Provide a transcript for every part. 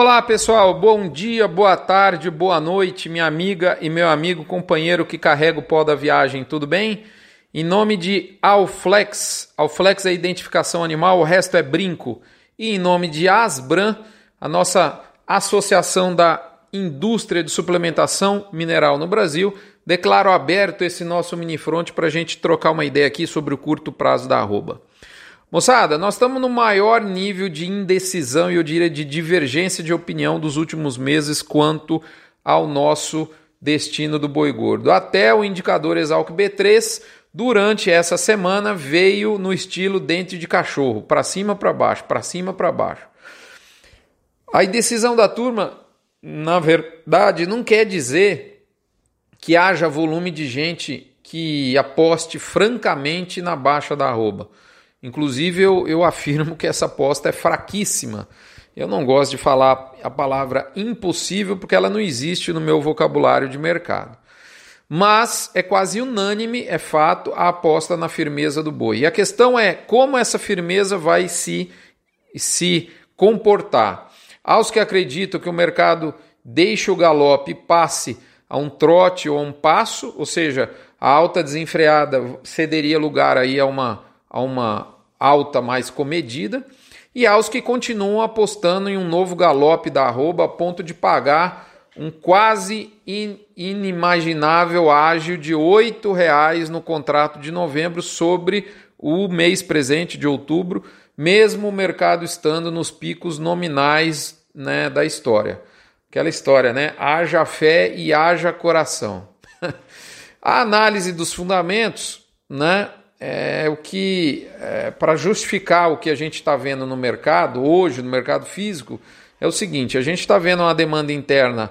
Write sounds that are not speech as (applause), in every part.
Olá pessoal, bom dia, boa tarde, boa noite, minha amiga e meu amigo companheiro que carrega o pó da viagem, tudo bem? Em nome de Alflex, Alflex é identificação animal, o resto é brinco. E em nome de Asbran, a nossa associação da indústria de suplementação mineral no Brasil, declaro aberto esse nosso mini front para a gente trocar uma ideia aqui sobre o curto prazo da arroba. Moçada, nós estamos no maior nível de indecisão e eu diria de divergência de opinião dos últimos meses quanto ao nosso destino do boi gordo. Até o indicador Exalc B3 durante essa semana veio no estilo dente de cachorro, para cima para baixo, para cima para baixo. A indecisão da turma, na verdade, não quer dizer que haja volume de gente que aposte francamente na baixa da arroba. Inclusive, eu, eu afirmo que essa aposta é fraquíssima. Eu não gosto de falar a palavra impossível porque ela não existe no meu vocabulário de mercado. Mas é quase unânime, é fato, a aposta na firmeza do boi. E a questão é como essa firmeza vai se, se comportar. Aos que acreditam que o mercado deixe o galope e passe a um trote ou a um passo, ou seja, a alta desenfreada cederia lugar aí a uma a uma alta mais comedida, e aos que continuam apostando em um novo galope da arroba a ponto de pagar um quase inimaginável ágio de R$ 8,00 no contrato de novembro sobre o mês presente de outubro, mesmo o mercado estando nos picos nominais né, da história. Aquela história, né? Haja fé e haja coração. (laughs) a análise dos fundamentos, né? É o que, é, para justificar o que a gente está vendo no mercado, hoje, no mercado físico, é o seguinte: a gente está vendo uma demanda interna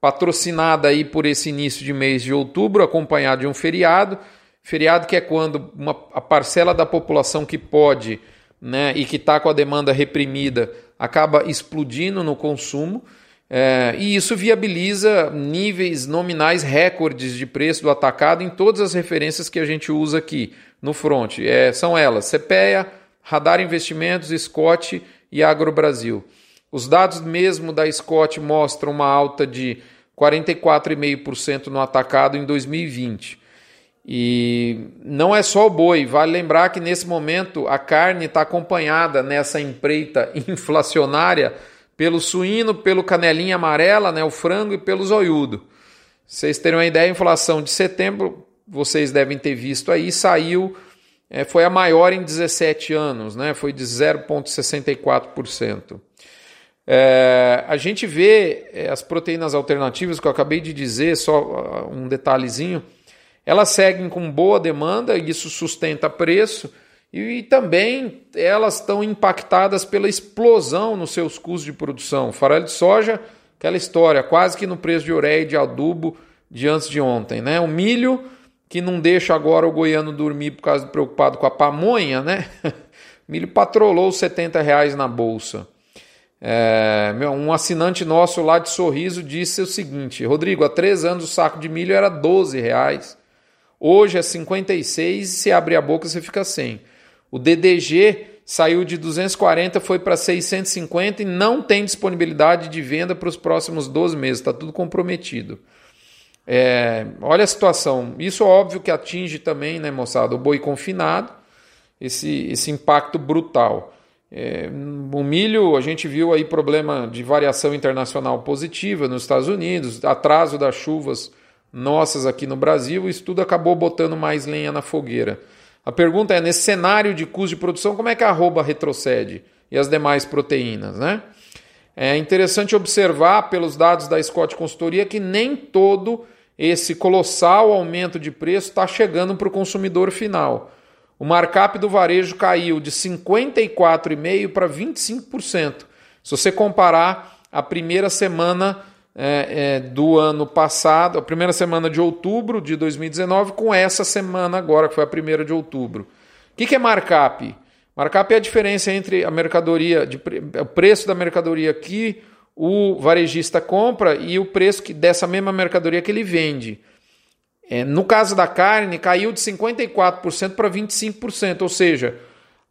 patrocinada aí por esse início de mês de outubro, acompanhado de um feriado. Feriado que é quando uma, a parcela da população que pode né, e que está com a demanda reprimida acaba explodindo no consumo. É, e isso viabiliza níveis nominais recordes de preço do atacado em todas as referências que a gente usa aqui no front. É, são elas: CPEA, Radar Investimentos, Scott e Agrobrasil. Os dados mesmo da Scott mostram uma alta de 44,5% no atacado em 2020. E não é só o boi, vale lembrar que nesse momento a carne está acompanhada nessa empreita (laughs) inflacionária pelo suíno, pelo canelinha amarela, né, o frango e pelo zoiudo. Vocês terem uma ideia, a inflação de setembro, vocês devem ter visto aí, saiu, é, foi a maior em 17 anos, né, foi de 0,64%. É, a gente vê é, as proteínas alternativas que eu acabei de dizer, só uh, um detalhezinho, elas seguem com boa demanda isso sustenta preço e, também elas estão impactadas pela explosão nos seus custos de produção. Farelo de soja, aquela história, quase que no preço de ureia e de adubo de antes de ontem. Né? O milho, que não deixa agora o goiano dormir por causa preocupado com a pamonha, né? (laughs) Milho patrolou 70 reais na bolsa. É, um assinante nosso lá de Sorriso disse o seguinte: Rodrigo, há três anos o saco de milho era 12 reais. Hoje é 56 e se abrir a boca você fica sem. O DDG saiu de 240, foi para 650 e não tem disponibilidade de venda para os próximos 12 meses, está tudo comprometido. É, olha a situação. Isso óbvio que atinge também, né, moçada, o boi confinado, esse, esse impacto brutal. É, o milho, a gente viu aí problema de variação internacional positiva nos Estados Unidos, atraso das chuvas nossas aqui no Brasil, isso tudo acabou botando mais lenha na fogueira. A pergunta é: nesse cenário de custo de produção, como é que a arroba retrocede e as demais proteínas, né? É interessante observar pelos dados da Scott Consultoria que nem todo esse colossal aumento de preço está chegando para o consumidor final. O markup do varejo caiu de 54,5% para 25%. Se você comparar a primeira semana é, é, do ano passado, a primeira semana de outubro de 2019, com essa semana agora, que foi a primeira de outubro. O que, que é markup? Markup é a diferença entre a mercadoria, de, o preço da mercadoria que o varejista compra e o preço que, dessa mesma mercadoria que ele vende. É, no caso da carne, caiu de 54% para 25%, ou seja,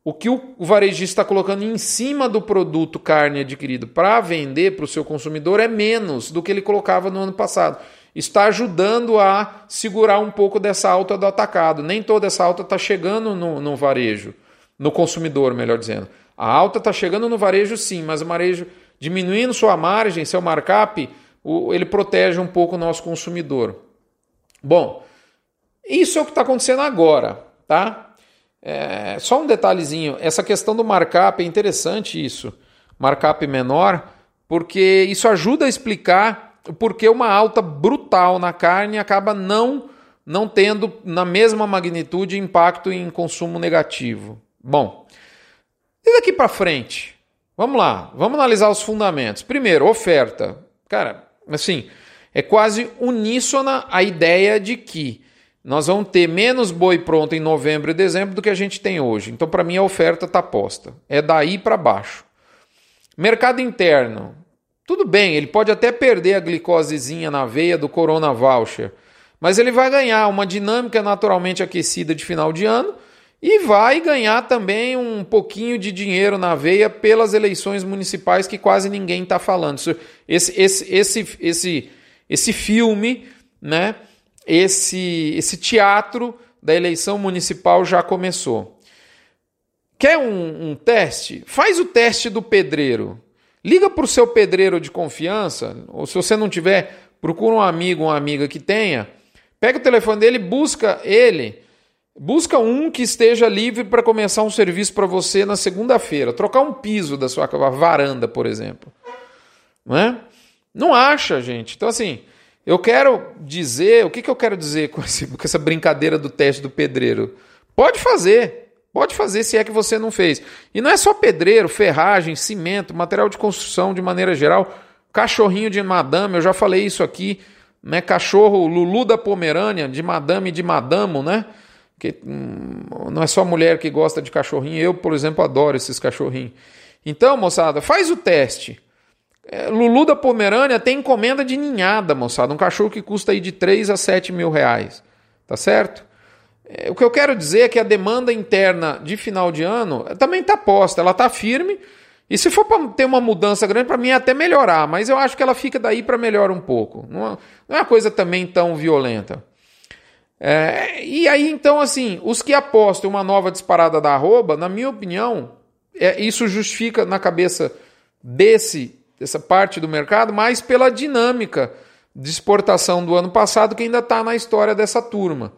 o que o varejista está colocando em cima do produto carne adquirido para vender para o seu consumidor é menos do que ele colocava no ano passado. Está ajudando a segurar um pouco dessa alta do atacado. Nem toda essa alta está chegando no, no varejo, no consumidor, melhor dizendo. A alta está chegando no varejo sim, mas o varejo diminuindo sua margem, seu markup, ele protege um pouco o nosso consumidor. Bom, isso é o que está acontecendo agora, tá? É, só um detalhezinho, essa questão do markup é interessante isso, markup menor, porque isso ajuda a explicar porque uma alta brutal na carne acaba não não tendo na mesma magnitude impacto em consumo negativo. Bom, e daqui para frente? Vamos lá, vamos analisar os fundamentos. Primeiro, oferta. Cara, assim, é quase uníssona a ideia de que nós vamos ter menos boi pronto em novembro e dezembro do que a gente tem hoje. Então, para mim, a oferta está posta. É daí para baixo. Mercado interno. Tudo bem, ele pode até perder a glicosezinha na veia do Corona Voucher, mas ele vai ganhar uma dinâmica naturalmente aquecida de final de ano e vai ganhar também um pouquinho de dinheiro na veia pelas eleições municipais que quase ninguém está falando. Esse, esse, esse, esse, esse filme, né? esse, esse teatro da eleição municipal já começou. Quer um, um teste? Faz o teste do pedreiro. Liga para o seu pedreiro de confiança, ou se você não tiver, procura um amigo, uma amiga que tenha. Pega o telefone dele, busca ele, busca um que esteja livre para começar um serviço para você na segunda-feira. Trocar um piso da sua varanda, por exemplo. Não é? Não acha, gente. Então, assim, eu quero dizer, o que, que eu quero dizer com, esse, com essa brincadeira do teste do pedreiro? Pode fazer, pode fazer se é que você não fez. E não é só pedreiro, ferragem, cimento, material de construção de maneira geral, cachorrinho de madame, eu já falei isso aqui, né? Cachorro Lulu da Pomerânia, de madame e de madamo, né? Que hum, não é só mulher que gosta de cachorrinho, eu, por exemplo, adoro esses cachorrinhos. Então, moçada, faz o teste. É, Lulu da Pomerânia tem encomenda de ninhada, moçada. Um cachorro que custa aí de 3 a 7 mil reais. Tá certo? É, o que eu quero dizer é que a demanda interna de final de ano também está posta, ela está firme. E se for para ter uma mudança grande, para mim é até melhorar, mas eu acho que ela fica daí para melhorar um pouco. Não é, não é uma coisa também tão violenta. É, e aí, então, assim, os que apostam uma nova disparada da arroba, na minha opinião, é, isso justifica na cabeça desse dessa parte do mercado, mas pela dinâmica de exportação do ano passado que ainda está na história dessa turma.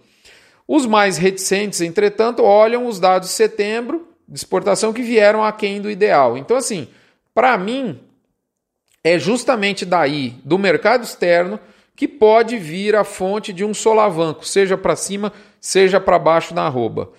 Os mais reticentes, entretanto, olham os dados de setembro de exportação que vieram aquém do ideal. Então, assim, para mim, é justamente daí, do mercado externo, que pode vir a fonte de um solavanco, seja para cima, seja para baixo na arroba.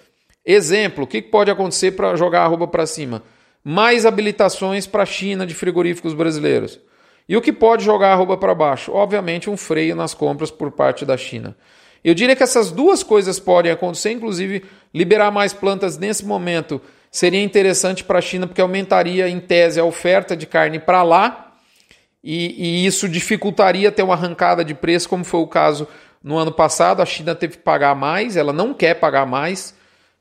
Exemplo, o que pode acontecer para jogar a arroba para cima? mais habilitações para a China de frigoríficos brasileiros. E o que pode jogar a arroba para baixo? Obviamente, um freio nas compras por parte da China. Eu diria que essas duas coisas podem acontecer, inclusive liberar mais plantas nesse momento seria interessante para a China, porque aumentaria, em tese, a oferta de carne para lá, e, e, isso dificultaria ter uma arrancada de preço, como foi o caso no ano passado. A China teve que pagar mais, ela não quer pagar mais,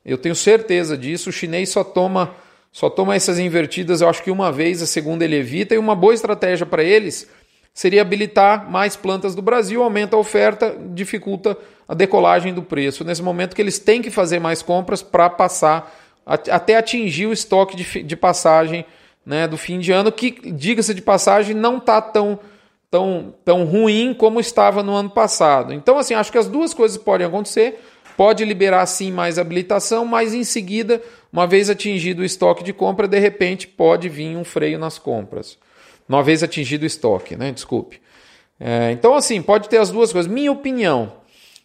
eu tenho certeza disso. O chinês só toma só toma essas invertidas, eu acho que uma vez, a segunda ele evita, e uma boa estratégia para eles seria habilitar mais plantas do Brasil, aumenta a oferta, dificulta a decolagem do preço. Nesse momento que eles têm que fazer mais compras para passar, até atingir o estoque de, de passagem né, do fim de ano, que, diga-se de passagem, não está tão, tão, tão ruim como estava no ano passado. Então, assim, acho que as duas coisas podem acontecer. Pode liberar sim mais habilitação, mas em seguida, uma vez atingido o estoque de compra, de repente pode vir um freio nas compras. Uma vez atingido o estoque, né? Desculpe. É, então, assim, pode ter as duas coisas. Minha opinião,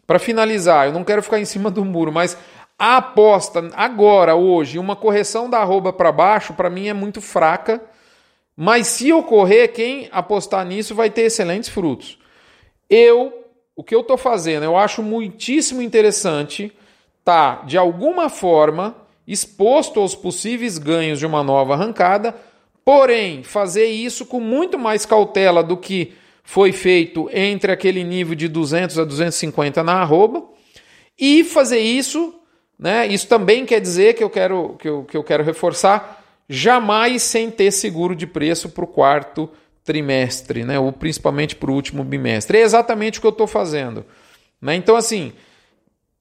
para finalizar, eu não quero ficar em cima do muro, mas a aposta agora, hoje, uma correção da arroba para baixo, para mim é muito fraca. Mas se ocorrer, quem apostar nisso vai ter excelentes frutos. Eu o que eu estou fazendo? Eu acho muitíssimo interessante tá, de alguma forma, exposto aos possíveis ganhos de uma nova arrancada, porém, fazer isso com muito mais cautela do que foi feito entre aquele nível de 200 a 250 na arroba, e fazer isso Né? Isso também quer dizer que eu quero, que eu, que eu quero reforçar, jamais sem ter seguro de preço para o quarto trimestre, né? ou principalmente para o último bimestre. É exatamente o que eu estou fazendo. Né? Então, assim,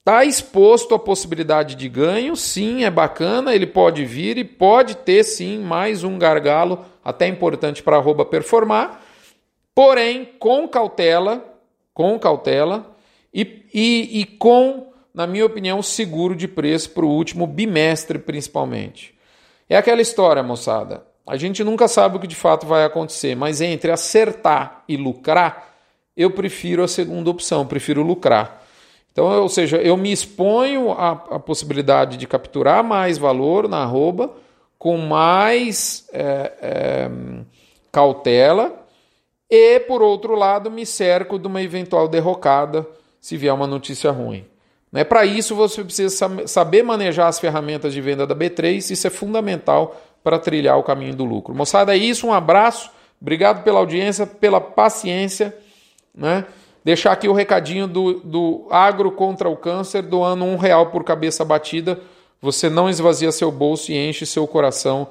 está exposto a possibilidade de ganho, sim, é bacana, ele pode vir e pode ter, sim, mais um gargalo, até importante para a arroba performar, porém, com cautela, com cautela e, e, e com, na minha opinião, seguro de preço para o último bimestre, principalmente. É aquela história, moçada. A gente nunca sabe o que de fato vai acontecer, mas entre acertar e lucrar, eu prefiro a segunda opção, prefiro lucrar. Então, ou seja, eu me exponho à, à possibilidade de capturar mais valor na arroba com mais é, é, cautela e, por outro lado, me cerco de uma eventual derrocada se vier uma notícia ruim. Né? Para isso, você precisa saber manejar as ferramentas de venda da B3, isso é fundamental para trilhar o caminho do lucro. Moçada, é isso, um abraço, obrigado pela audiência, pela paciência. Né? Deixar aqui o recadinho do, do Agro contra o Câncer, doando um real por cabeça batida. Você não esvazia seu bolso e enche seu coração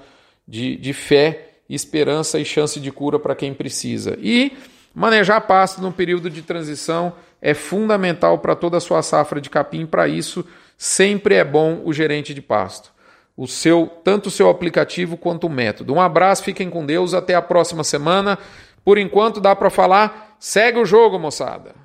de, de fé, esperança e chance de cura para quem precisa. E manejar pasto no período de transição é fundamental para toda a sua safra de capim. Para isso, sempre é bom o gerente de pasto o seu tanto o seu aplicativo quanto o método. Um abraço, fiquem com Deus, até a próxima semana. Por enquanto dá para falar, segue o jogo, moçada.